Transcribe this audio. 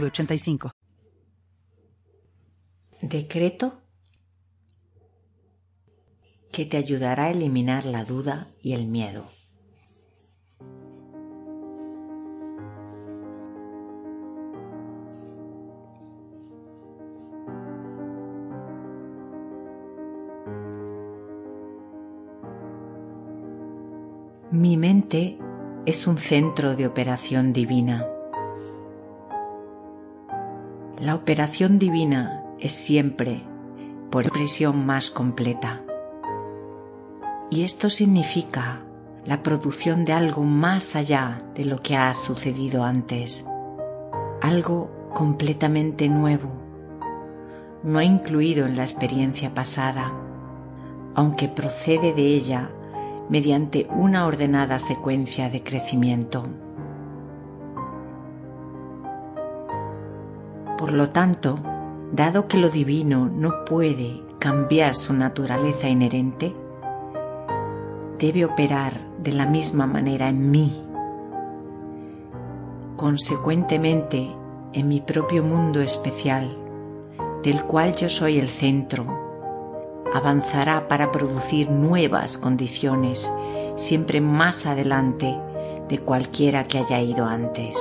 906985. Decreto que te ayudará a eliminar la duda y el miedo. Mi mente es un centro de operación divina. La operación divina es siempre por expresión más completa. Y esto significa la producción de algo más allá de lo que ha sucedido antes, algo completamente nuevo, no incluido en la experiencia pasada, aunque procede de ella mediante una ordenada secuencia de crecimiento. Por lo tanto, dado que lo divino no puede cambiar su naturaleza inherente, debe operar de la misma manera en mí. Consecuentemente, en mi propio mundo especial, del cual yo soy el centro, avanzará para producir nuevas condiciones siempre más adelante de cualquiera que haya ido antes.